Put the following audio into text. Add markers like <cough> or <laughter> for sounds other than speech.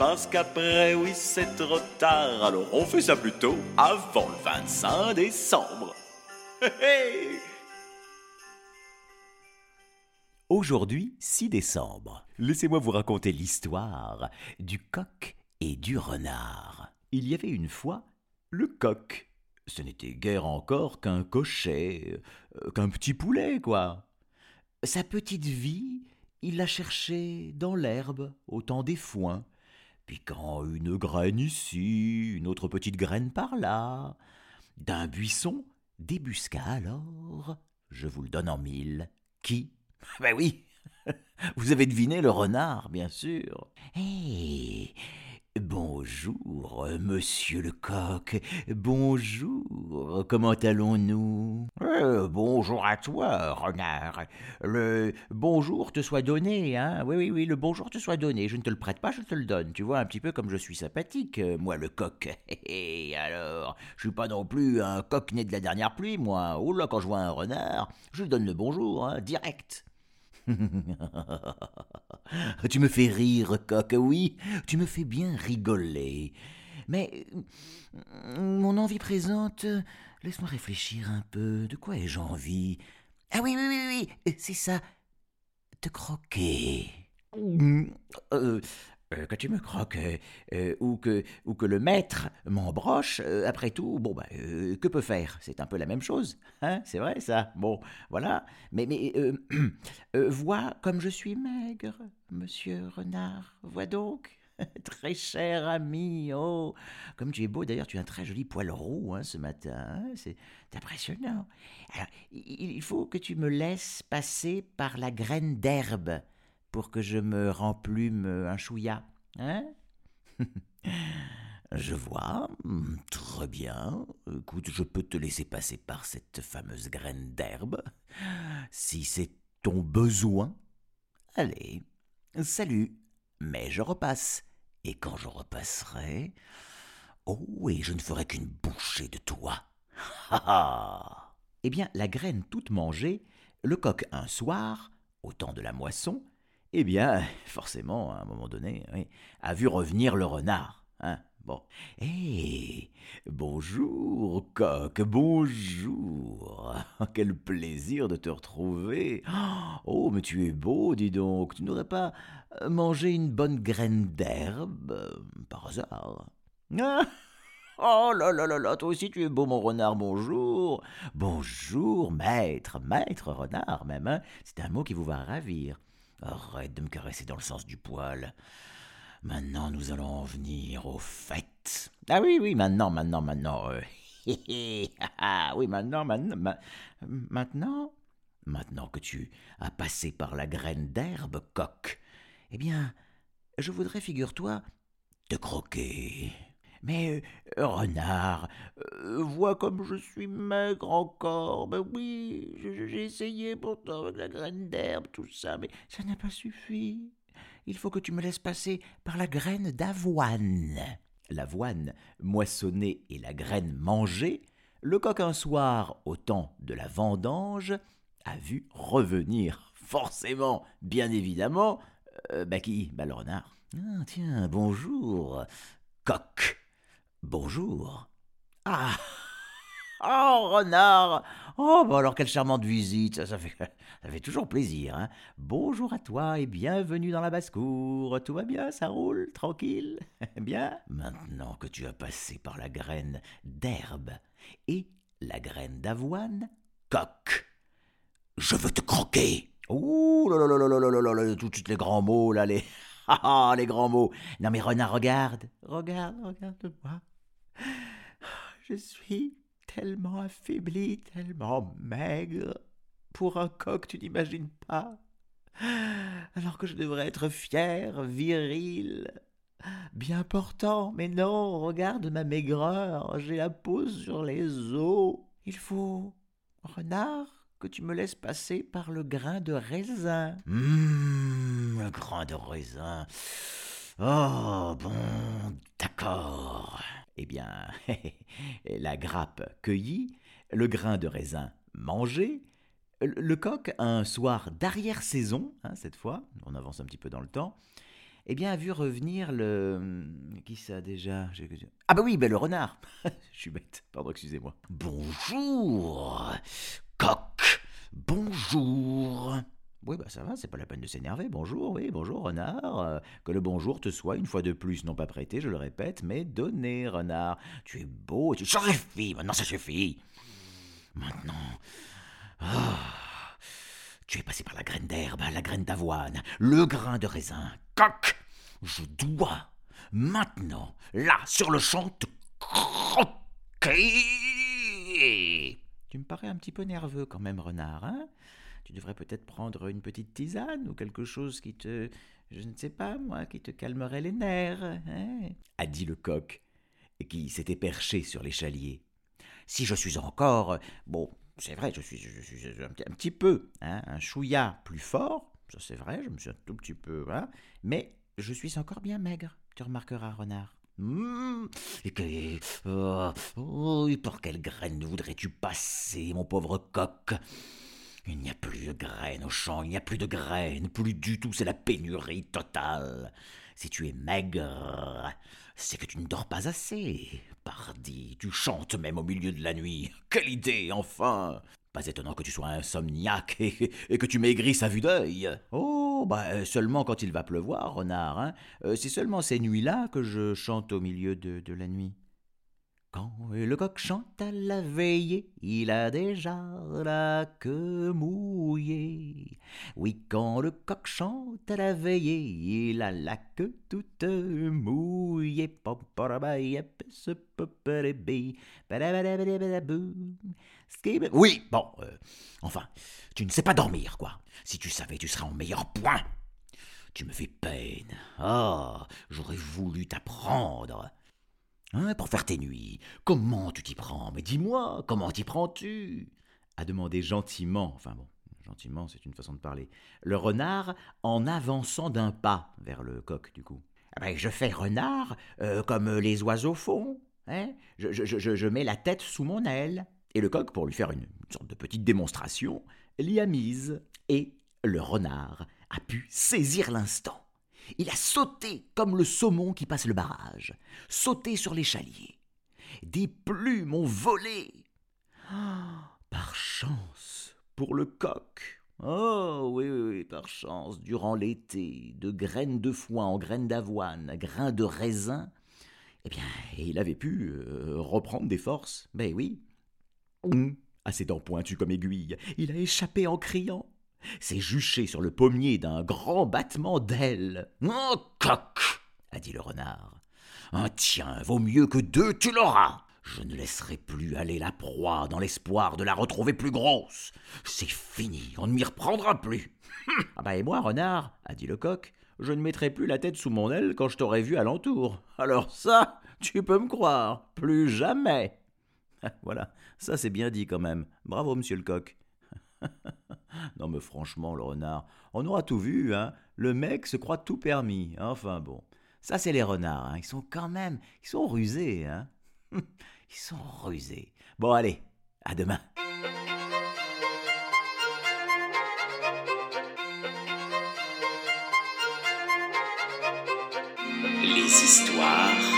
Parce qu'après, oui, c'est trop tard. Alors on fait ça plutôt avant le 25 décembre. Aujourd'hui, 6 décembre. Laissez-moi vous raconter l'histoire du coq et du renard. Il y avait une fois le coq. Ce n'était guère encore qu'un cocher, euh, qu'un petit poulet, quoi. Sa petite vie, il la cherchait dans l'herbe, au temps des foins, piquant une graine ici, une autre petite graine par là. D'un buisson débusqua alors, je vous le donne en mille, qui? Ben oui, <laughs> vous avez deviné le renard, bien sûr. Hé Bonjour, monsieur le coq. Bonjour. Comment allons-nous? Euh, bonjour à toi, renard. Le bonjour te soit donné, hein? Oui, oui, oui, le bonjour te soit donné. Je ne te le prête pas, je te le donne. Tu vois un petit peu comme je suis sympathique, euh, moi, le coq. Et alors, je suis pas non plus un coq né de la dernière pluie, moi. Oh là, quand je vois un renard, je lui donne le bonjour, hein, direct. <laughs> tu me fais rire, coq, oui, tu me fais bien rigoler. Mais euh, mon envie présente, laisse-moi réfléchir un peu. De quoi ai-je envie? Ah oui, oui, oui, oui, c'est ça. Te croquer. Euh, que tu me croques, euh, euh, ou, que, ou que le maître m'embroche, euh, après tout, bon, bah, euh, que peut faire? C'est un peu la même chose, hein C'est vrai, ça Bon, voilà. Mais, mais euh, <clears throat> euh, vois comme je suis maigre, monsieur renard. Vois donc <laughs> Très cher ami, oh Comme tu es beau, d'ailleurs, tu as un très joli poil roux hein, ce matin, hein, c'est impressionnant. Alors, il faut que tu me laisses passer par la graine d'herbe pour que je me remplume un chouïa, hein? Je vois, très bien. Écoute, je peux te laisser passer par cette fameuse graine d'herbe, si c'est ton besoin. Allez, salut, mais je repasse. Et quand je repasserai, oh, et je ne ferai qu'une bouchée de toi. Ha ha Eh bien, la graine toute mangée, le coq un soir, au temps de la moisson, eh bien, <laughs> forcément, à un moment donné, oui, a vu revenir le renard. Hein bon. Hé, bonjour, coq, bonjour. <laughs> Quel plaisir de te retrouver. Oh, mais tu es beau, dis donc. Tu n'aurais pas euh, mangé une bonne graine d'herbe, euh, par hasard? <laughs> Oh là là là là, toi aussi tu es beau, mon renard, bonjour. Bonjour, maître, maître renard même, hein. C'est un mot qui vous va ravir. Arrête de me caresser dans le sens du poil. Maintenant, nous allons en venir au fait. Ah oui, oui, maintenant, maintenant, maintenant. euh, <laughs> ah, ah, oui, maintenant, maintenant, ma- maintenant. Maintenant que tu as passé par la graine d'herbe, coq, Eh bien, je voudrais, figure-toi, te croquer. Mais euh, renard, euh, vois comme je suis maigre encore. Ben oui, j'ai essayé pourtant avec la graine d'herbe, tout ça, mais ça n'a pas suffi. Il faut que tu me laisses passer par la graine d'avoine. L'avoine moissonnée et la graine mangée, le coq un soir, au temps de la vendange, a vu revenir, forcément, bien évidemment, euh, bah qui? Bah le renard. Ah, tiens, bonjour, coq. Bonjour. Ah! <laughs> Oh, renard! Oh, bah alors quelle charmante visite. Ça, ça, fait, <laughs> ça fait, toujours plaisir. Hein. Bonjour à toi et bienvenue dans la basse-cour. Tout va bien? Ça roule? Tranquille? <laughs> Bien? Maintenant que tu as passé par la graine d'herbe et la graine d'avoine, coq Je veux te croquer. Ouh là là là là là là là Tout de suite les grands mots, là, les... Ah, ah, les grands mots. Non mais renard, regarde Regarde, regarde-moi. Je suis tellement affaibli, tellement maigre. Pour un coq, tu n'imagines pas. Alors que je devrais être fier, viril, bien portant. Mais non, regarde ma maigreur, j'ai la peau sur les os. Il faut, renard, que tu me laisses passer par le grain de raisin. Hum, le grain de raisin. Oh, bon, d'accord. Eh bien, <laughs> la grappe cueillie, le grain de raisin mangé, le coq, un soir d'arrière-saison, hein, cette fois, on avance un petit peu dans le temps, eh bien, a vu revenir le. Qui ça déjà? Ah, bah oui, ben le renard <laughs> Je suis bête, pardon, excusez-moi. Bonjour Coq Bonjour oui, bah ça va, c'est pas la peine de s'énerver. Bonjour, oui, bonjour, renard. Euh, que le bonjour te soit une fois de plus, non pas prêté, je le répète, mais donné, renard. Tu es beau, tu. Ça suffit, maintenant ça suffit. Maintenant, ah, tu es passé par la graine d'herbe, la graine d'avoine, le grain de raisin. Coq, je dois maintenant, là, sur le champ, te croquer. Tu me parais un petit peu nerveux quand même, renard, hein? Tu devrais peut-être prendre une petite tisane ou quelque chose qui te, je ne sais pas moi, qui te calmerait les nerfs, hein a dit le coq, qui s'était perché sur l'échalier. Si je suis encore, bon, c'est vrai, je suis, un, petit peu, hein, un chouïa plus fort, ça c'est vrai, je me suis un tout petit peu, voilà, mais je suis encore bien maigre, tu remarqueras, renard. Mmh, et que, oh, oh, par quelle graine voudrais-tu passer, mon pauvre coq? Il n'y a plus de graines au champ, il n'y a plus de graines, plus du tout, c'est la pénurie totale. Si tu es maigre, c'est que tu ne dors pas assez. Pardi, tu chantes même au milieu de la nuit. Quelle idée, enfin Pas étonnant que tu sois insomniaque et, et que tu maigrisses à vue d'œil. Oh, bah seulement quand il va pleuvoir, renard. Hein. Euh, c'est seulement ces nuits-là que je chante au milieu de, de la nuit. Quand le coq chante à la veillée, il a déjà la queue mouillée. Oui, quand le coq chante à la veillée, il a la queue toute mouillée. Oui, bon, euh, enfin, tu ne sais pas dormir, quoi. Si tu savais, tu serais en meilleur point. Tu me fais peine. Ah, j'aurais voulu t'apprendre. Hein, pour faire tes nuits. Comment tu t'y prends? Mais dis-moi, comment t'y prends-tu? A demandé gentiment, enfin bon, gentiment, c'est une façon de parler, le renard en avançant d'un pas vers le coq, du coup. Ah ben, je fais renard euh, comme les oiseaux font. Hein? Je, mets la tête sous mon aile. Et le coq, pour lui faire une, une sorte de petite démonstration, l'y a mise. Et le renard a pu saisir l'instant. Il a sauté comme le saumon qui passe le barrage, sauté sur l'échalier. Des plumes ont volé. <gasps> Par chance pour le coq. Oh oui, oui, oui, par chance, durant l'été, de graines de foin en graines d'avoine, grains de raisin, eh bien, il avait pu euh, reprendre des forces. Ben oui. Hum, à ses dents pointues comme aiguilles, il a échappé en criant. C'est juché sur le pommier d'un grand battement d'ailes. Oh, coq a dit le renard. Un tien vaut mieux que deux, tu l'auras. Je ne laisserai plus aller la proie dans l'espoir de la retrouver plus grosse. C'est fini, on ne m'y reprendra plus. <laughs> ah bah et moi, renard, a dit le coq, je ne mettrai plus la tête sous mon aile quand je t'aurai vu alentour. Alors ça, tu peux me croire, plus jamais. <laughs> voilà, ça c'est bien dit quand même. Bravo, monsieur le coq. <laughs> non mais franchement, le renard, on aura tout vu, hein. Le mec se croit tout permis. Enfin bon, ça c'est les renards, hein. Ils sont quand même, ils sont rusés, hein. <laughs> Ils sont rusés. Bon allez, à demain. Les histoires